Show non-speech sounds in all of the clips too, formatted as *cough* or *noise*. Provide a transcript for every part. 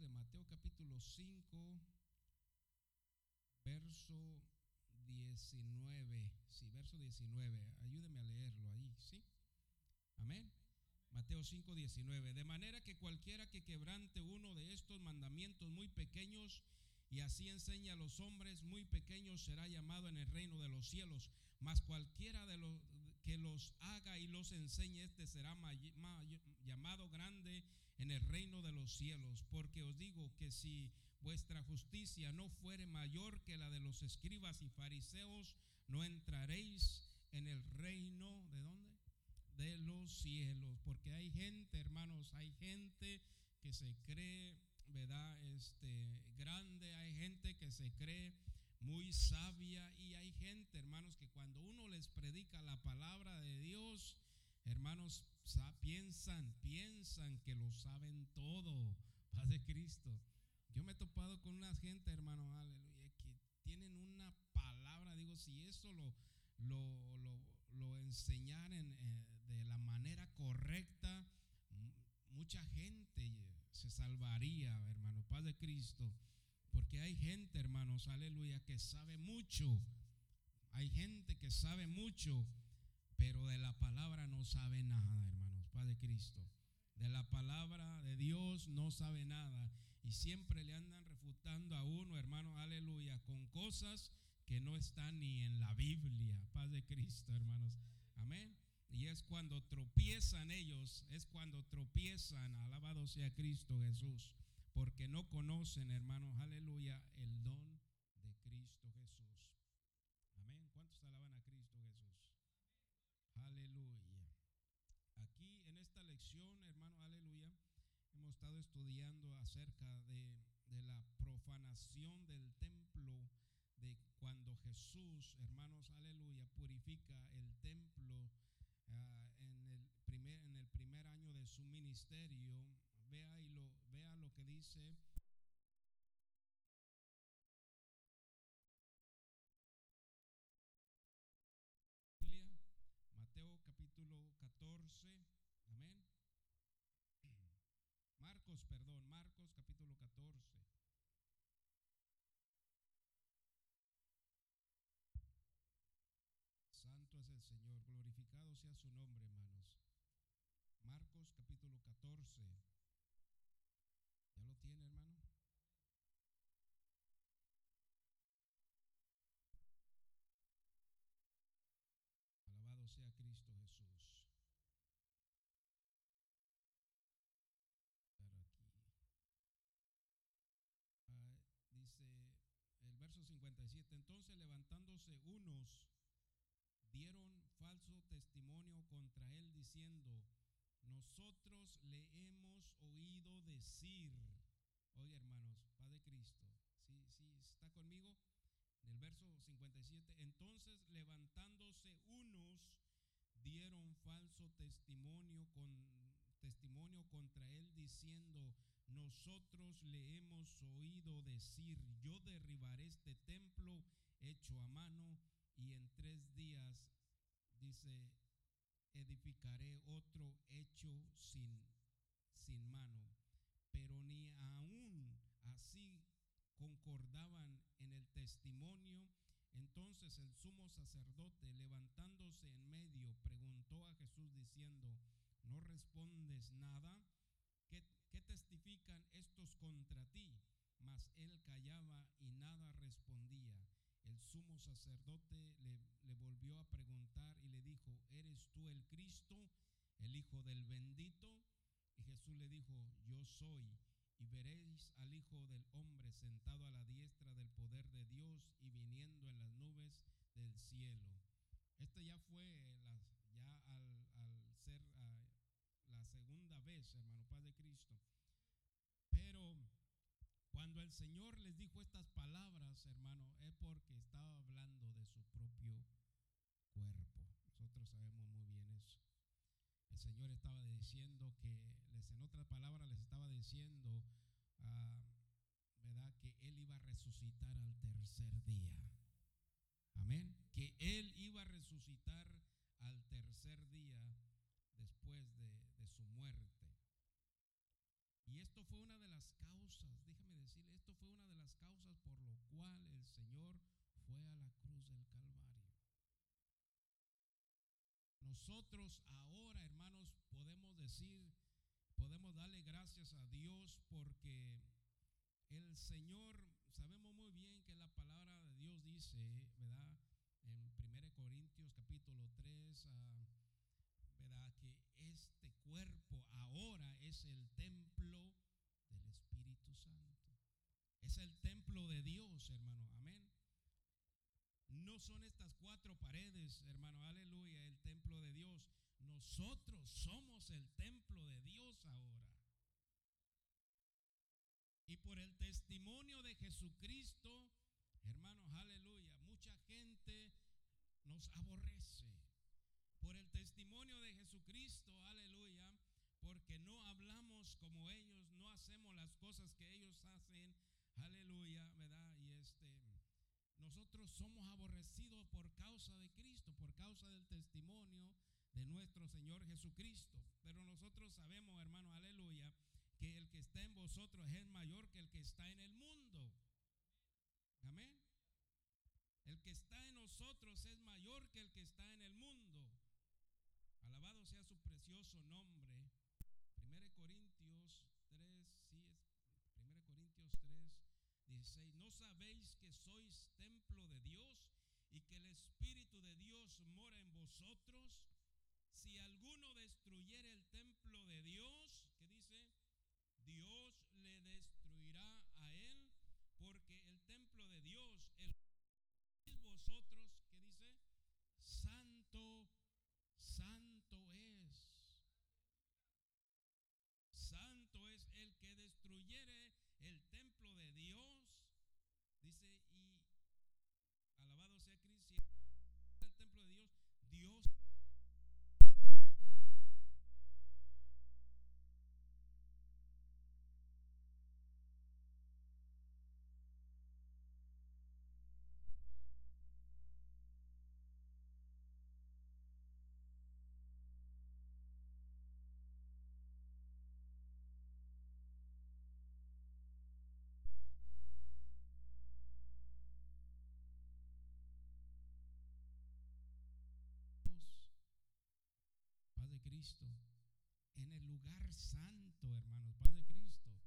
De Mateo capítulo 5, verso 19. Sí, verso 19. Ayúdeme a leerlo ahí, ¿sí? Amén. Mateo 5, 19. De manera que cualquiera que quebrante uno de estos mandamientos muy pequeños y así enseña a los hombres muy pequeños será llamado en el reino de los cielos. Mas cualquiera de los que los haga y los enseñe, este será llamado grande en el reino de los cielos. Porque os digo que si vuestra justicia no fuere mayor que la de los escribas y fariseos, no entraréis en el reino de dónde? De los cielos. Porque hay gente, hermanos, hay gente que se cree ¿verdad? Este, grande, hay gente que se cree muy sabia y hay gente, hermanos, que cuando uno les predica la palabra de Dios, hermanos, piensan, piensan que lo saben todo, *laughs* paz de Cristo. Yo me he topado con una gente, hermano, aleluya, que tienen una palabra, digo, si eso lo, lo, lo, lo enseñaran eh, de la manera correcta, mucha gente se salvaría, hermano, paz de Cristo. Porque hay gente, hermanos, aleluya, que sabe mucho. Hay gente que sabe mucho, pero de la palabra no sabe nada, hermanos, paz de Cristo. De la palabra de Dios no sabe nada. Y siempre le andan refutando a uno, hermano, aleluya, con cosas que no están ni en la Biblia. Paz de Cristo, hermanos. Amén. Y es cuando tropiezan ellos, es cuando tropiezan, alabado sea Cristo Jesús, porque no conocen, hermanos, aleluya, el don de Cristo Jesús. Amén. ¿Cuántos alaban a Cristo Jesús? Aleluya. Aquí en esta lección, hermano, aleluya, hemos estado estudiando acerca de, de la profanación del templo, de cuando Jesús, hermanos, aleluya, purifica el templo Ah, en, el primer, en el primer año de su ministerio, vea, y lo, vea lo que dice. Mateo capítulo 14, amén. *clears throat* Marcos, perdón, Marcos capítulo 14. Santo es el Señor, glorificado sea su nombre, hermanos. Marcos capítulo 14. ¿Ya lo tiene, hermano? Alabado sea Cristo Jesús. Aquí. Ah, dice el verso 57, entonces levantándose unos dieron falso testimonio contra él diciendo, nosotros le hemos oído decir, oye hermanos, Padre Cristo, si ¿sí, está conmigo? En el verso 57, entonces levantándose unos dieron falso testimonio con testimonio contra él diciendo, nosotros le hemos oído decir, yo derribaré este templo hecho a mano y en tres días, dice, edificaré otro hecho sin, sin mano. Pero ni aún así concordaban en el testimonio. Entonces el sumo sacerdote, levantándose en medio, preguntó a Jesús diciendo, ¿no respondes nada? ¿Qué, qué testifican estos contra ti? Mas él callaba y nada respondía el sumo sacerdote le, volvió a preguntar y le dijo, ¿eres tú el Cristo, el Hijo del bendito? Y Jesús le dijo, yo soy. Y veréis al Hijo del Hombre sentado a la diestra del poder de Dios y viniendo en las nubes del cielo. Esto ya fue ya al, ser la segunda vez, hermano Padre Cristo. Cuando el Señor les dijo estas palabras, hermano, es porque estaba hablando de su propio cuerpo. Nosotros sabemos muy bien eso. El Señor estaba diciendo que, en otras palabras, les estaba diciendo, ah, ¿verdad? Que Él iba a resucitar al tercer día. Amén. Que Él iba a resucitar al tercer día después de, de su muerte. Y esto fue una de las causas, déjame decirle, esto fue una de las causas por lo cual el Señor fue a la cruz del Calvario. Nosotros ahora, hermanos, podemos decir, podemos darle gracias a Dios porque el Señor, sabemos muy bien que la palabra de Dios dice, ¿verdad? En 1 Corintios capítulo 3, ah, ¿verdad? Que este cuerpo ahora es el templo del Espíritu Santo. Es el templo de Dios, hermano. Amén. No son estas cuatro paredes, hermano, aleluya, el templo de Dios. Nosotros somos el templo de Dios ahora. Y por el testimonio de Jesucristo, hermanos, aleluya, mucha gente nos aborrece. Por el testimonio de Jesucristo, aleluya, porque no hablamos como ellos, no hacemos las cosas que ellos hacen, aleluya, ¿verdad? Y este, nosotros somos aborrecidos por causa de Cristo, por causa del testimonio de nuestro Señor Jesucristo. Pero nosotros sabemos, hermano, aleluya, que el que está en vosotros es mayor que el que está en el mundo. Amén. El que está en nosotros es mayor que el mundo. Alabado sea su precioso nombre. 1 Corintios 3, sí es 1 Corintios 3, 16. ¿No sabéis que sois templo de Dios y que el Espíritu de Dios mora en vosotros? Si alguno destruyere el templo de Dios, ¿qué dice? Dios le destruirá a él, porque el templo de Dios, el vosotros, ¿qué dice? Santo, santo es. Santo es el que destruyere el templo de Dios. Dice, y alabado sea Cristo, el templo de Dios, Dios En el lugar santo, hermanos, paz de Cristo.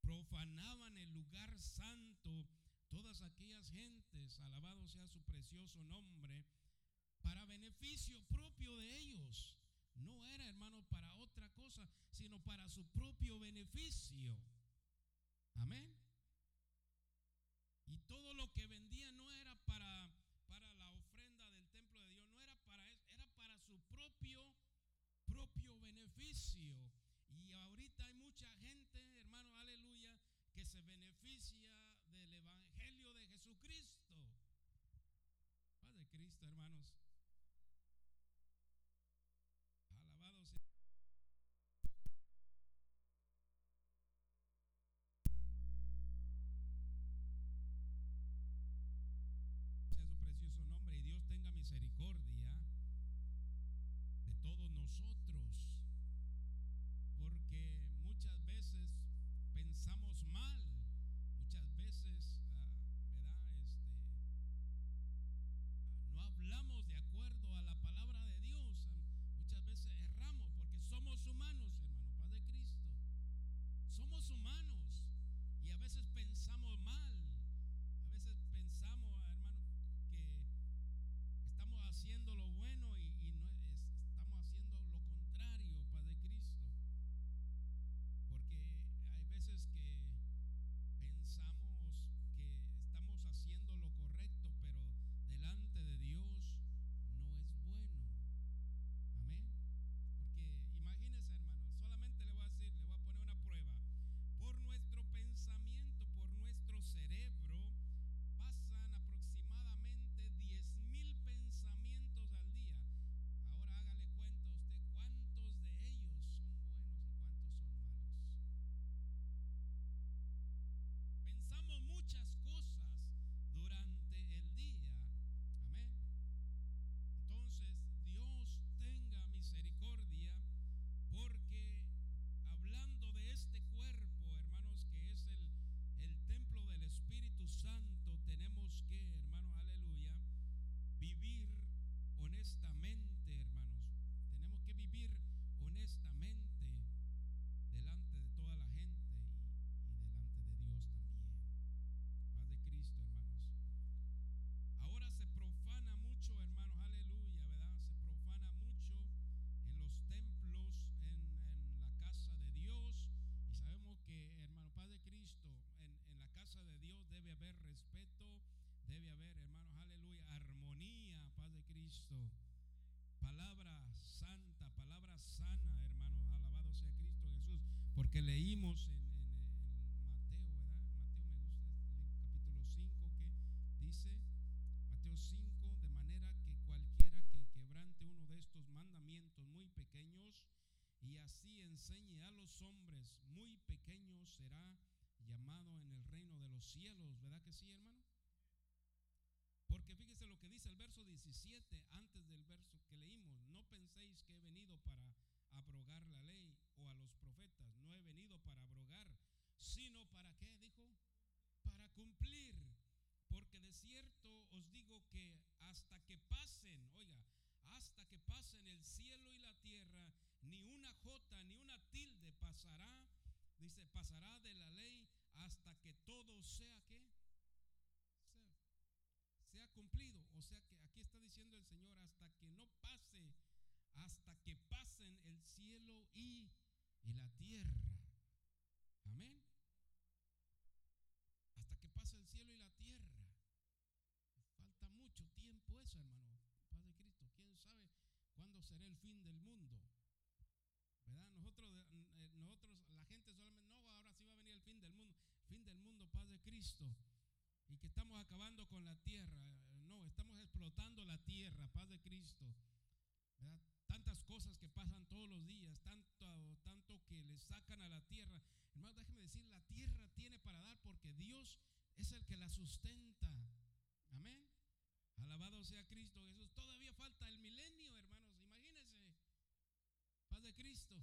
Profanaban el lugar santo todas aquellas gentes, alabado sea su precioso nombre, para beneficio propio de ellos. No era, hermano, para otra cosa, sino para su propio beneficio. Amén. Y todo lo que vendían no era para la ofrenda del templo de Dios, no era para eso, era para su propio, propio Y ahorita hay mucha gente, hermano, aleluya, que se beneficia del Evangelio de Jesucristo. Padre Cristo, hermanos. Porque leímos en, Mateo, ¿verdad? Mateo me gusta, capítulo 5, que dice, Mateo 5, de manera que cualquiera que quebrante uno de estos mandamientos muy pequeños y así enseñe a los hombres muy pequeños será llamado en el reino de los cielos, ¿verdad que sí, hermano? Porque fíjese lo que dice el verso 17 antes del verso que leímos. No penséis que he venido para abrogar la ley o a los profetas. No he venido para abrogar, sino para qué, dijo, para cumplir. Porque de cierto os digo que hasta que pasen, oiga, hasta que pasen el cielo y la tierra, ni una jota ni una tilde pasará, dice, pasará de la ley hasta que todo sea que sea, cumplido. O sea que aquí está diciendo el Señor, hasta que no pase, hasta que pasen el cielo y la tierra. Amén. Hasta que pase el cielo y la tierra. Falta mucho tiempo eso, hermano. Padre Cristo, ¿quién sabe cuándo será el fin del mundo? ¿Verdad? Nosotros, eh, nosotros, la gente solamente, no, ahora sí va a venir el fin del mundo, fin del mundo, paz de Cristo. Y que estamos acabando con la tierra. No, estamos explotando la tierra, paz de Cristo. Tantas cosas que pasan todos los días, tanto, tanto que le sacan a la tierra. Hermano, déjeme decir, la tierra tiene para dar porque Dios es el que la sustenta. Amén. Alabado sea Cristo Jesús. Todavía falta el milenio, hermanos. De Cristo.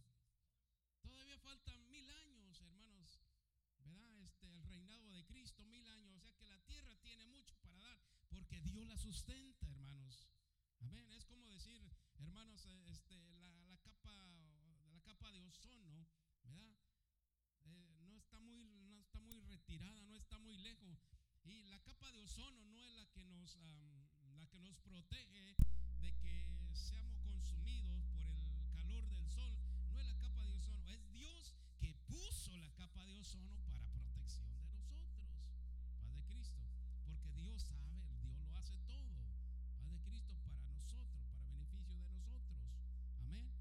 Todavía faltan mil años, hermanos. ¿Verdad? Este, el reinado de Cristo, mil años. O sea que la tierra tiene mucho para dar porque Dios la sustenta, hermanos. Amén. Es como decir, hermanos, este, la, capa, la capa de ozono, ¿verdad? Eh, no, está muy, no está muy retirada, no está muy lejos. Y la capa de ozono no es la que nos, la que nos protege de que seamos consumidos por el calor del sol. No es la capa de ozono, es Dios que puso la capa de ozono para protección de nosotros. Padre Cristo. Porque Dios sabe, Dios lo hace todo. Padre Cristo para nosotros, para beneficio de nosotros. Amén.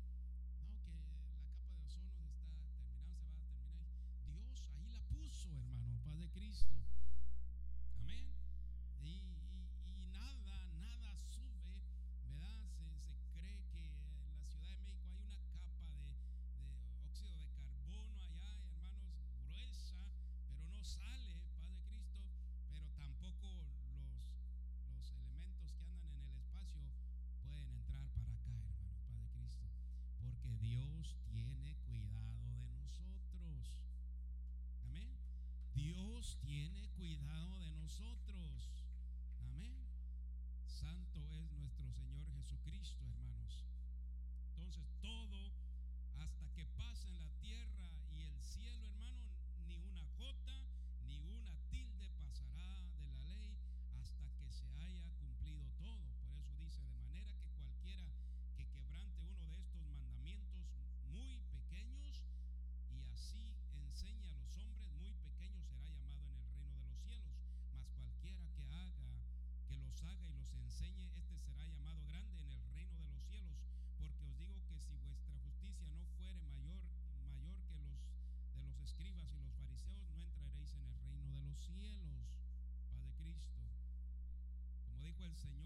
No, que la capa de ozono está terminando, se va a terminar. Dios ahí la puso, hermano, Padre Cristo. Amén. Y, nada, nada sube, ¿verdad? Se, cree que en la Ciudad de México hay una capa de, óxido de carbono allá, hermanos, gruesa, pero no sale, Padre Cristo, pero tampoco los, los elementos que andan en el espacio pueden entrar para acá, hermanos, Padre Cristo, porque Dios tiene cuidado de nosotros. Amén. Dios tiene cuidado de nosotros. Amén. Santo es nuestro Señor Jesucristo, hermanos. Entonces, todo hasta que pasen la tierra y el cielo, hermano, ni una jota ni una tilde pasará de la ley hasta que se haya cumplido todo. Por eso dice, de manera que cualquiera que quebrante uno de estos mandamientos muy pequeños, y así enseña a los hombres muy pequeños será llamado en el reino de los cielos, mas cualquiera que haga que los haga y los enseñe, este será llamado grande en el reino de los cielos, porque os digo que si vuestra justicia no fuere mayor mayor que los de los escribas y los fariseos, no entraréis en el reino de los cielos. Padre Cristo. Como dijo el Señor,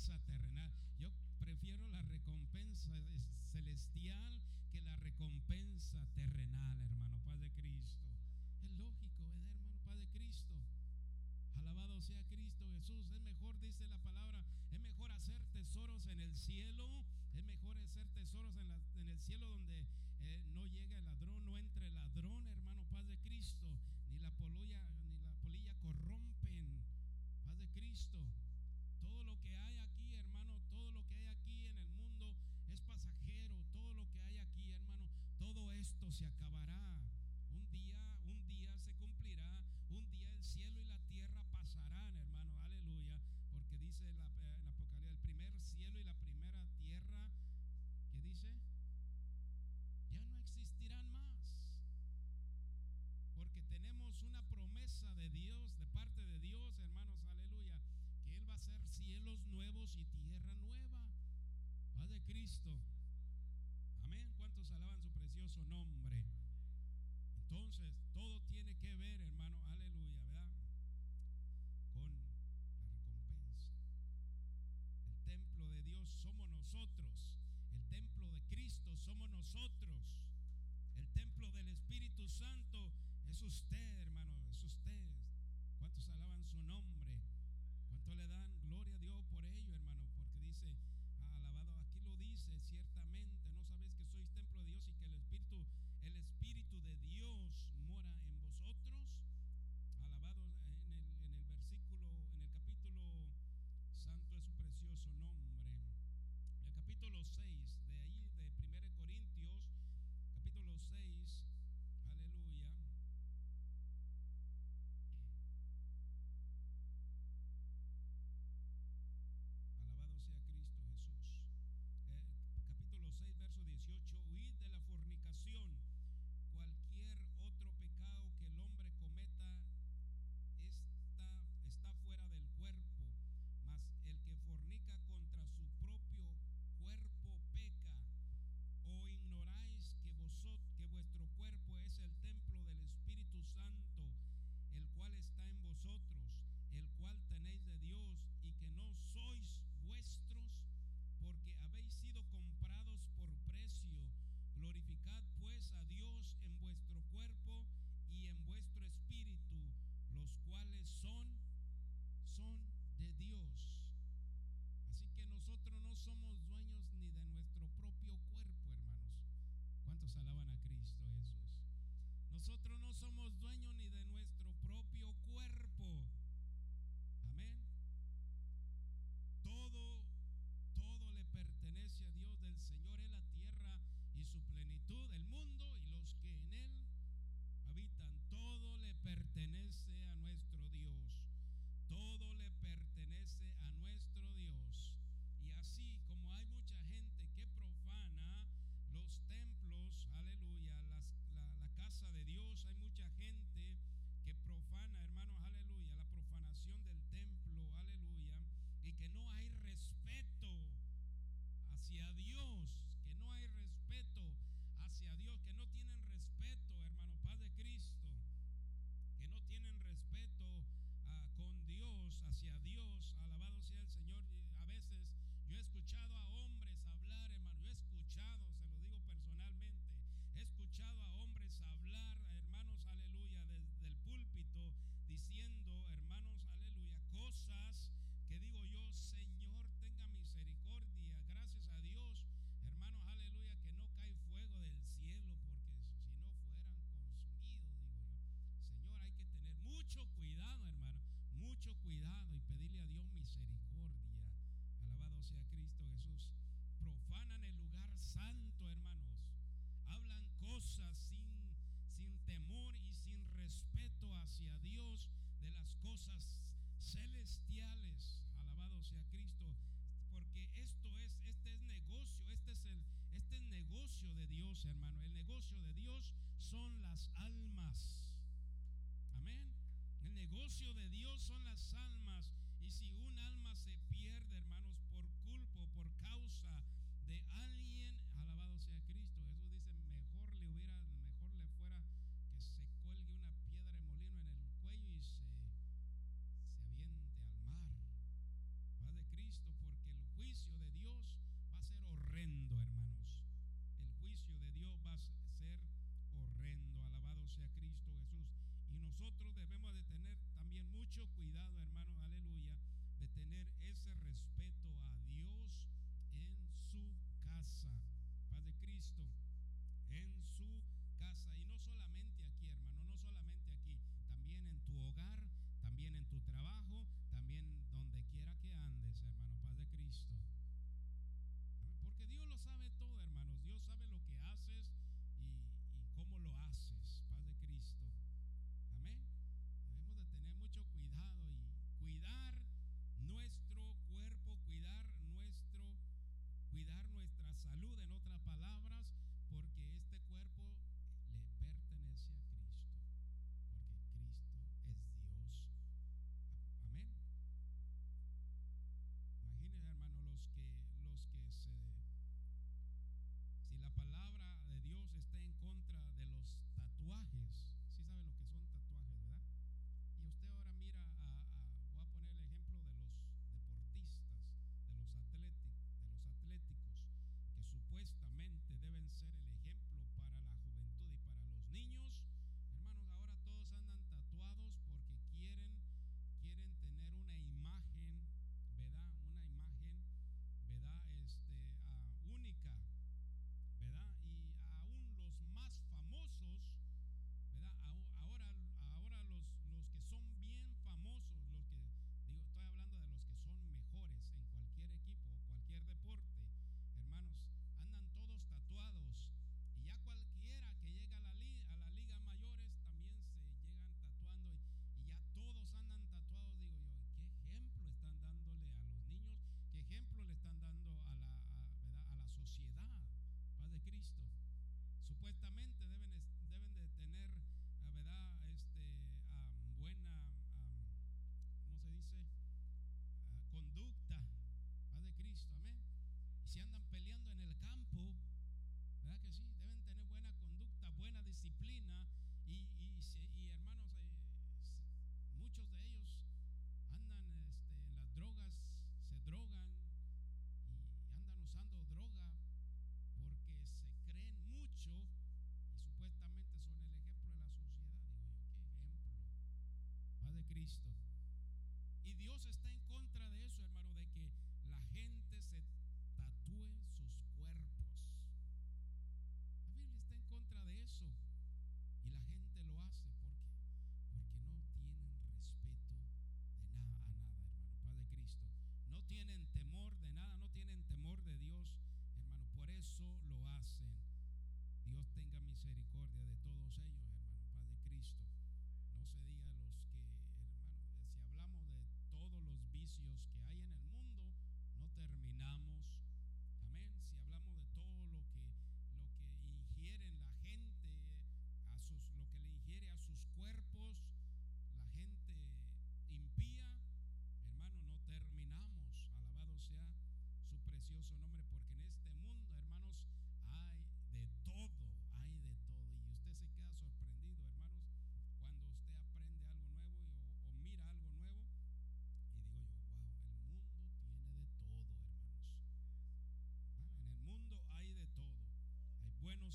terrenal. Yo prefiero la recompensa celestial que la recompensa terrenal, hermano Padre Cristo. Es lógico, ¿verdad, hermano Padre Cristo? Alabado sea Cristo Jesús. Es mejor, dice la palabra, es mejor hacer tesoros en el cielo. Es mejor hacer tesoros en, el cielo donde eh, no llega el ladrón, no entre el ladrón, hermano somos nosotros. El templo del Espíritu Santo es usted, hermano, es usted. ¿Cuántos alaban su nombre? ¿Cuánto le dan Dios, hermano. El negocio de Dios son las almas. Amén. El negocio de Dios son las almas. Y si un alma se pierde, hermanos, por culpa, por causa de alguien,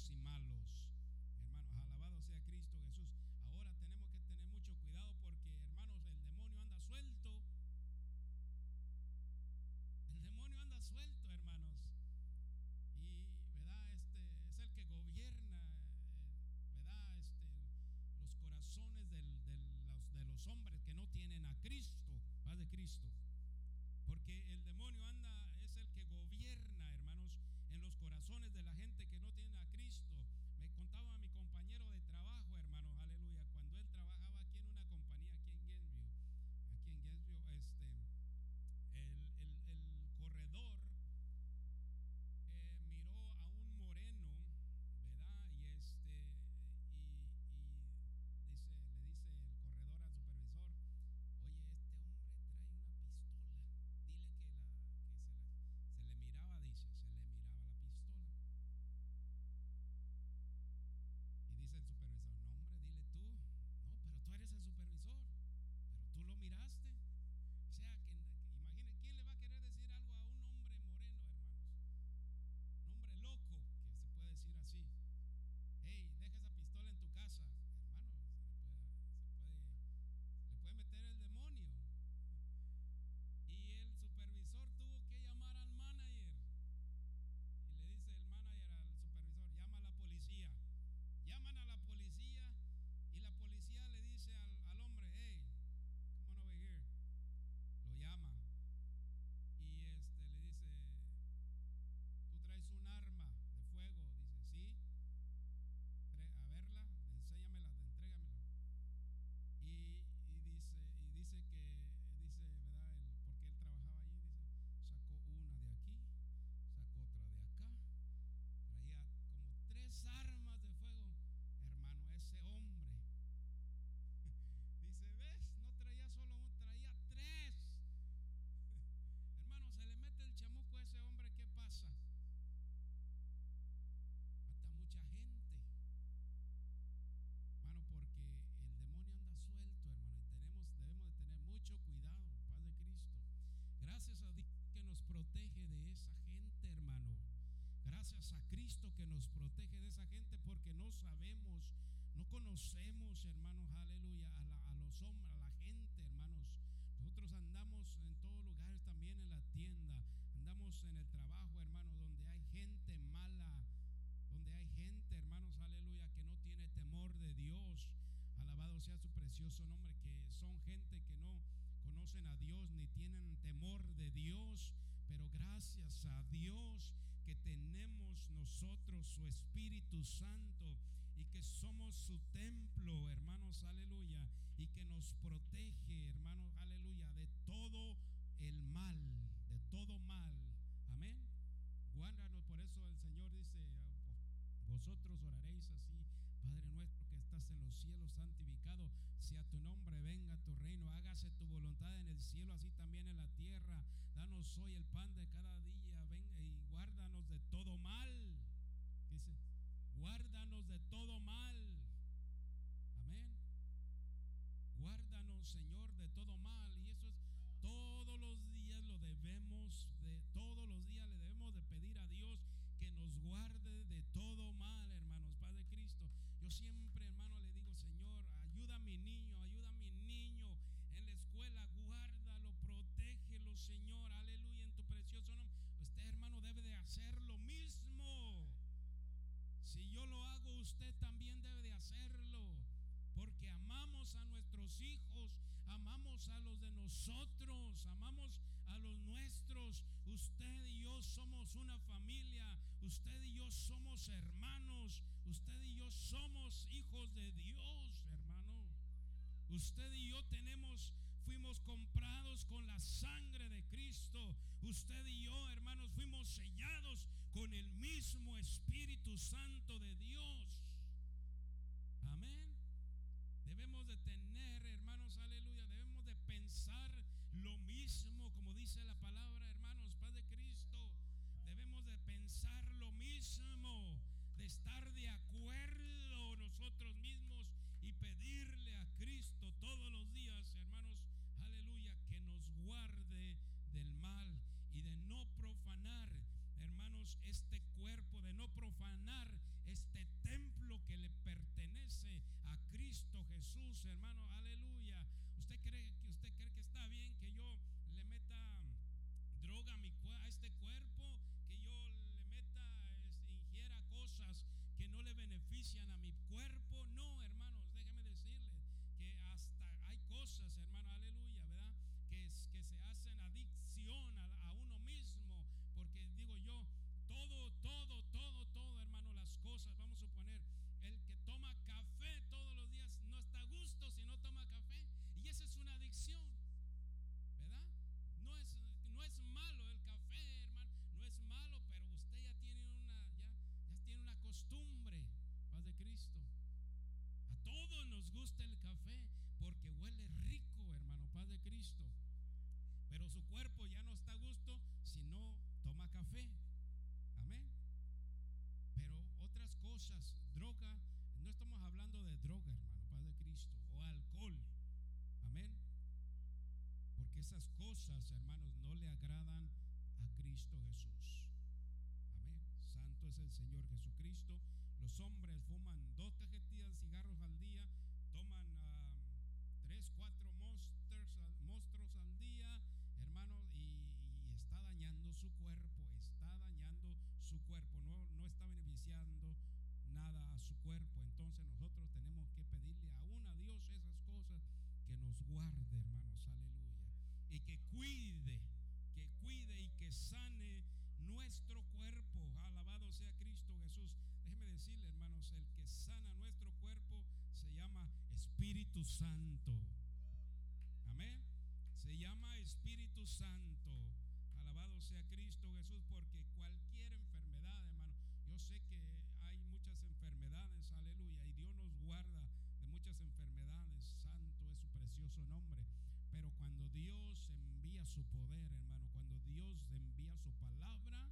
y malos. Cristo que nos protege de esa gente porque no sabemos, no conocemos, hermanos, aleluya, a, la, a los hombres, a la gente, hermanos. Nosotros andamos en todos lugares, también en la tienda, andamos en el trabajo, hermanos, donde hay gente mala, donde hay gente, hermanos, aleluya, que no tiene temor de Dios. Alabado sea su precioso nombre, que son gente que no conocen a Dios ni tienen temor de Dios, pero gracias a Dios que tenemos nosotros su Espíritu Santo y que somos su templo, hermanos, aleluya, y que nos protege, hermanos, aleluya, de todo el mal, de todo mal. Amén. Guárdanos, por eso el Señor dice, vosotros oraréis así, Padre nuestro que estás en los cielos, santificado sea tu nombre, venga tu reino, hágase tu voluntad en el cielo, así también en la tierra. Danos hoy el pan de cada todo mal. Hermanos, usted y yo somos hijos de Dios, hermano. Usted y yo tenemos fuimos comprados con la sangre de Cristo. Usted y yo, hermanos, fuimos sellados con el mismo Espíritu Santo de Dios. Amén. Debemos de tener, hermanos, aleluya, debemos de pensar lo mismo, como dice la palabra, hermanos, Paz de Cristo. Debemos de pensar lo mismo, de estar de acuerdo nosotros mismos y pedirle a Cristo todos los días, hermanos, aleluya, que nos guarde del mal y de no profanar hermanos, este cuerpo, de no profanar este templo que le pertenece a Cristo Jesús, hermano, aleluya. ¿Usted cree que usted cree que está bien que yo le meta droga a, mi, a este cuerpo, que yo le meta, este, ingiera cosas que no le benefician a mi cuerpo? No, hermanos, déjeme decirles que hasta hay cosas, hermano, aleluya, ¿verdad? Que, que se hacen adicción a, a uno mismo, porque digo yo, todo, todo, todo, todo, hermano, las cosas, vamos a suponer, el que toma café todos los días no está a gusto si no toma café. Y esa es una adicción, ¿verdad? No es, no es malo el café, hermano, no es malo, pero usted ya tiene una, ya, ya tiene una costumbre, paz de Cristo. A todos nos gusta el café porque huele rico, hermano, paz de Cristo. Pero su cuerpo ya no está a gusto si no toma café. Amén. Pero otras cosas, droga, no estamos hablando de droga, hermano, Padre de Cristo, o alcohol. Amén. Porque esas cosas, hermanos, no le agradan a Cristo Jesús. Amén. Santo es el Señor Jesucristo. Los hombres fuman dos cajetillas de cigarros al día, toman uh, tres, cuatro monsters, monstruos al día, hermanos, y, está dañando su cuerpo, está dañando su cuerpo, no, no está beneficiando nada a su cuerpo. Entonces nosotros tenemos que pedirle aún a Dios esas cosas que nos guarde, hermanos, cuide, que cuide y que sane nuestro cuerpo. Alabado sea Cristo Jesús. Déjeme decirle, hermanos, el que sana nuestro cuerpo se llama Espíritu Santo. Amén. Se llama Espíritu Santo. Alabado sea Cristo Jesús, porque cualquier enfermedad, hermano, yo sé que hay muchas enfermedades, aleluya, y Dios nos guarda de muchas enfermedades, santo es su precioso nombre. Pero cuando Dios su poder, hermano, cuando Dios envía su palabra,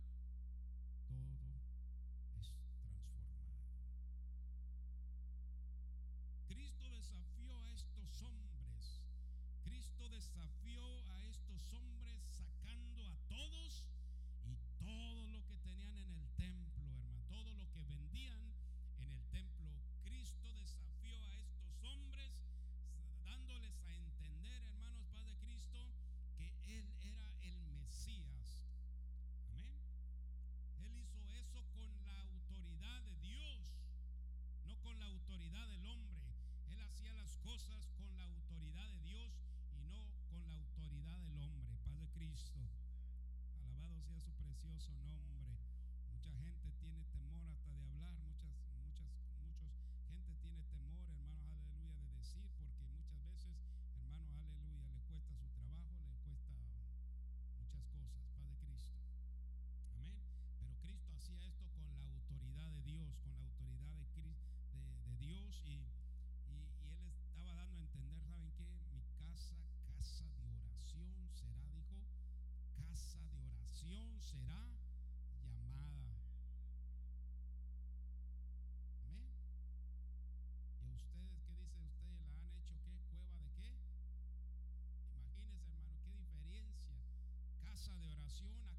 oración,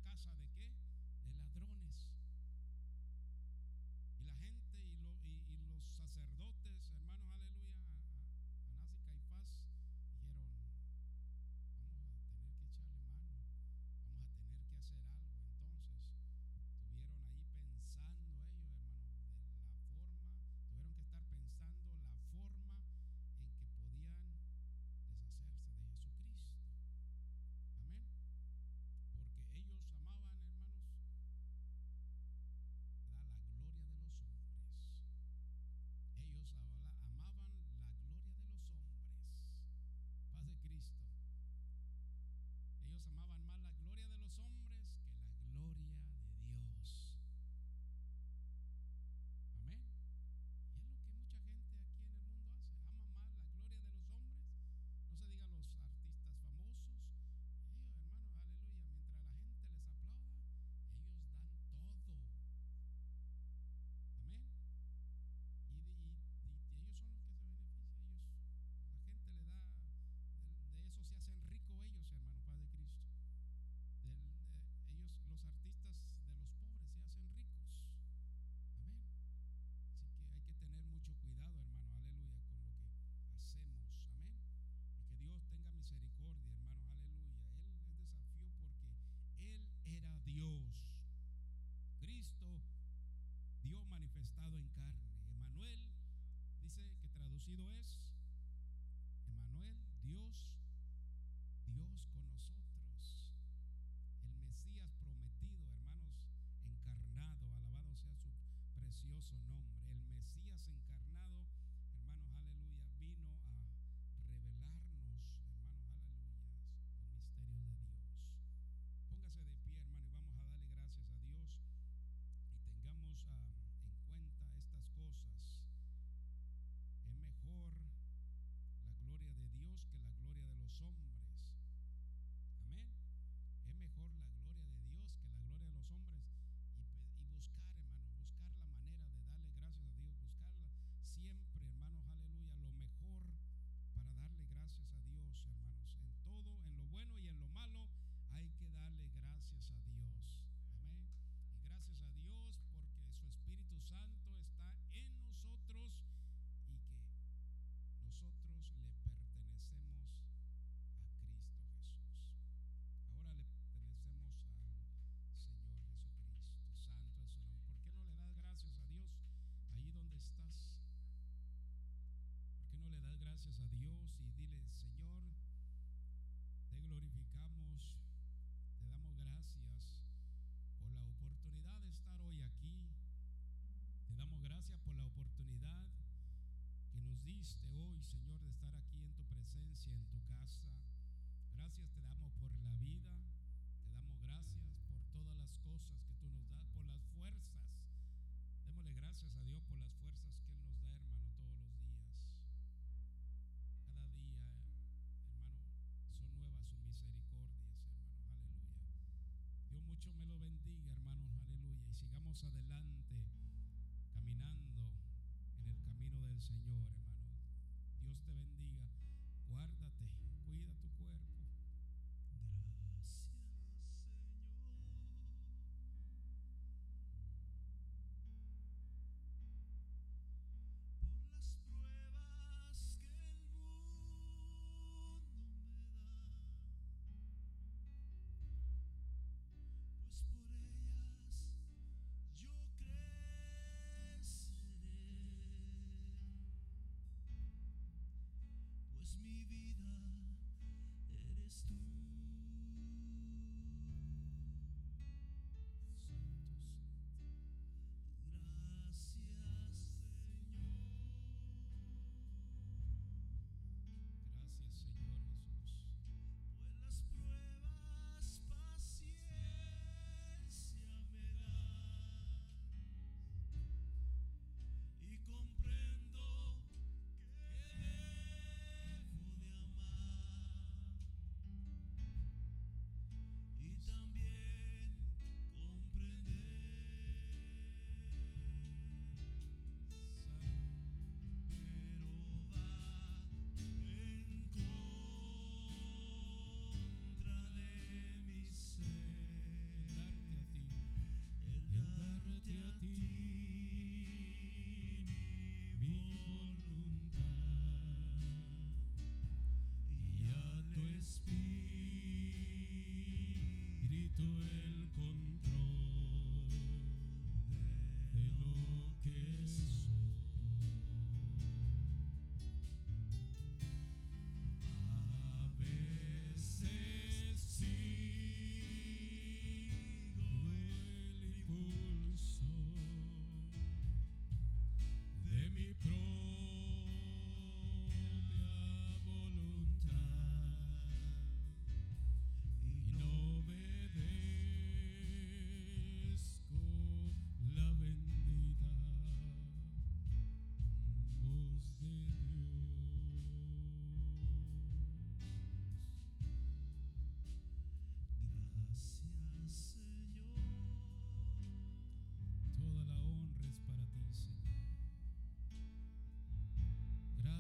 conocido es presencia en tu casa. Gracias te damos por la vida, te damos gracias por todas las cosas que tú nos das, por las fuerzas. Démosle gracias a Dios por las fuerzas que Él nos da, hermano, todos los días. Cada día, hermano, son nuevas sus misericordias, hermano. Aleluya. Dios mucho me lo bendiga, hermanos. Aleluya. Y sigamos adelante, caminando en el camino del Señor, hermano. Dios te bendiga guárdate, cuida tu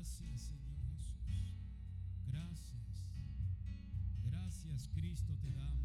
Gracias Señor Jesús. Gracias. Gracias Cristo te damos.